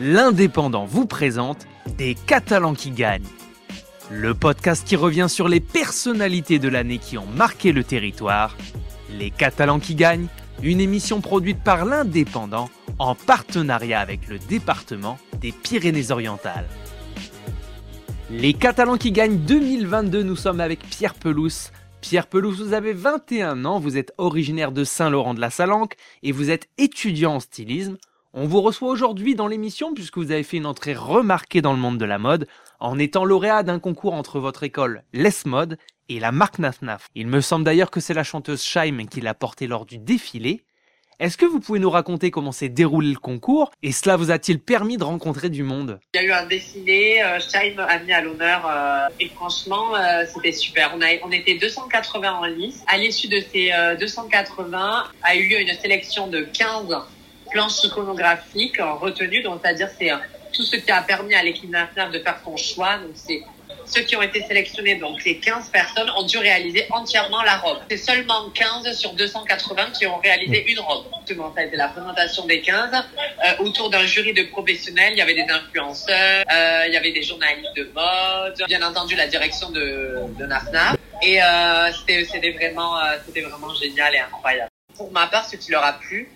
l'Indépendant vous présente Des Catalans qui gagnent. Le podcast qui revient sur les personnalités de l'année qui ont marqué le territoire. Les Catalans qui gagnent, une émission produite par l'Indépendant en partenariat avec le département des Pyrénées-Orientales. Les Catalans qui gagnent 2022, nous sommes avec Pierre Pelouse. Pierre Pelouse, vous avez 21 ans, vous êtes originaire de Saint-Laurent de la Salanque et vous êtes étudiant en stylisme. On vous reçoit aujourd'hui dans l'émission puisque vous avez fait une entrée remarquée dans le monde de la mode en étant lauréat d'un concours entre votre école Les Mode et la marque Naf Il me semble d'ailleurs que c'est la chanteuse Shaim qui l'a porté lors du défilé. Est-ce que vous pouvez nous raconter comment s'est déroulé le concours et cela vous a-t-il permis de rencontrer du monde? Il y a eu un défilé, euh, a mis à l'honneur euh, et franchement euh, c'était super. On, a, on était 280 en lice. À l'issue de ces 280 a eu lieu une sélection de 15 planche iconographique retenue, donc c'est-à-dire c'est euh, tout ce qui a permis à l'équipe nationale de faire son choix. Donc c'est ceux qui ont été sélectionnés, donc les 15 personnes, ont dû réaliser entièrement la robe. C'est seulement 15 sur 280 qui ont réalisé une robe. Ça a été la présentation des 15 euh, autour d'un jury de professionnels. Il y avait des influenceurs, euh, il y avait des journalistes de mode, bien entendu la direction de, de. Et euh, c'était vraiment, c'était vraiment génial et incroyable. Pour ma part, ce qui leur a plu,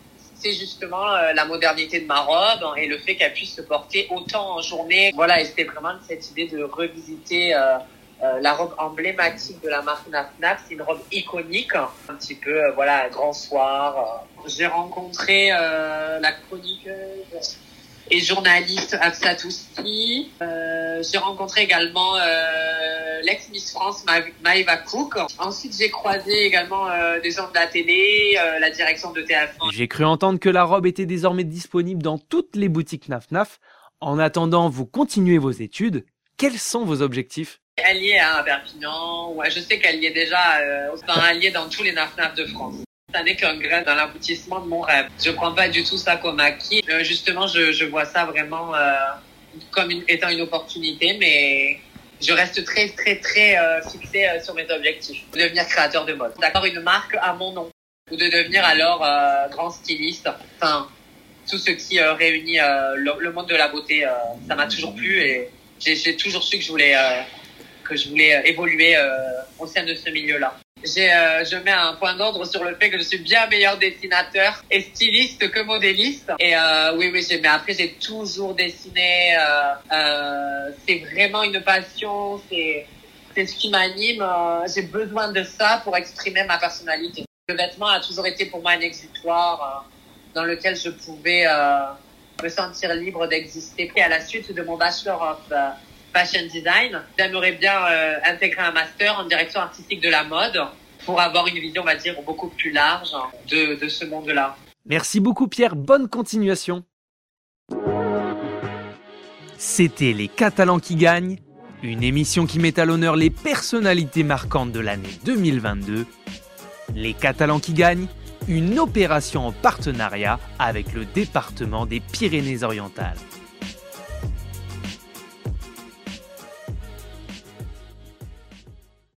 c'est justement euh, la modernité de ma robe et le fait qu'elle puisse se porter autant en journée. Voilà, et c'était vraiment cette idée de revisiter euh, euh, la robe emblématique de la marque Naf C'est une robe iconique, un petit peu, voilà, grand soir. J'ai rencontré la chroniqueuse et journaliste Afsat aussi. j'ai rencontré également l'ex-Miss France Maëva Cook. Ensuite, j'ai croisé également euh, des gens de la télé, euh, la direction de TF1. J'ai cru entendre que la robe était désormais disponible dans toutes les boutiques Naf Naf. En attendant, vous continuez vos études. Quels sont vos objectifs? Elle y est à Perpignan. Ouais, je sais qu'elle y est déjà. Euh, enfin, elle y est dans tous les Naf Naf de France. Ça n'est qu'un grain dans l'aboutissement de mon rêve. Je prends pas du tout ça comme acquis. justement, je, je, vois ça vraiment comme étant une opportunité, mais je reste très, très, très euh, fixée euh, sur mes objectifs. Devenir créateur de mode. D'avoir une marque à mon nom. Ou de devenir alors euh, grand styliste. Enfin, tout ce qui réunit le, monde de la beauté. ça m'a toujours plu et j'ai toujours su que je voulais, que je voulais évoluer au sein de ce milieu-là euh, je mets un point d'ordre sur le fait que je suis bien meilleur dessinateur et styliste que modéliste. Et euh, oui, oui, mais après j'ai toujours dessiné. Euh, euh, c'est vraiment une passion. C'est c'est ce qui m'anime. Euh, j'ai besoin de ça pour exprimer ma personnalité. Le vêtement a toujours été pour moi un exutoire euh, dans lequel je pouvais me sentir libre d'exister. Et à la suite de mon bachelor of fashion design. J'aimerais bien euh, intégrer un master en direction artistique de la mode pour avoir une vision, on va dire, beaucoup plus large de, de ce monde-là. Merci beaucoup Pierre, bonne continuation. C'était Les Catalans qui gagnent, une émission qui met à l'honneur les personnalités marquantes de l'année 2022. Les Catalans qui gagnent, une opération en partenariat avec le département des Pyrénées-Orientales.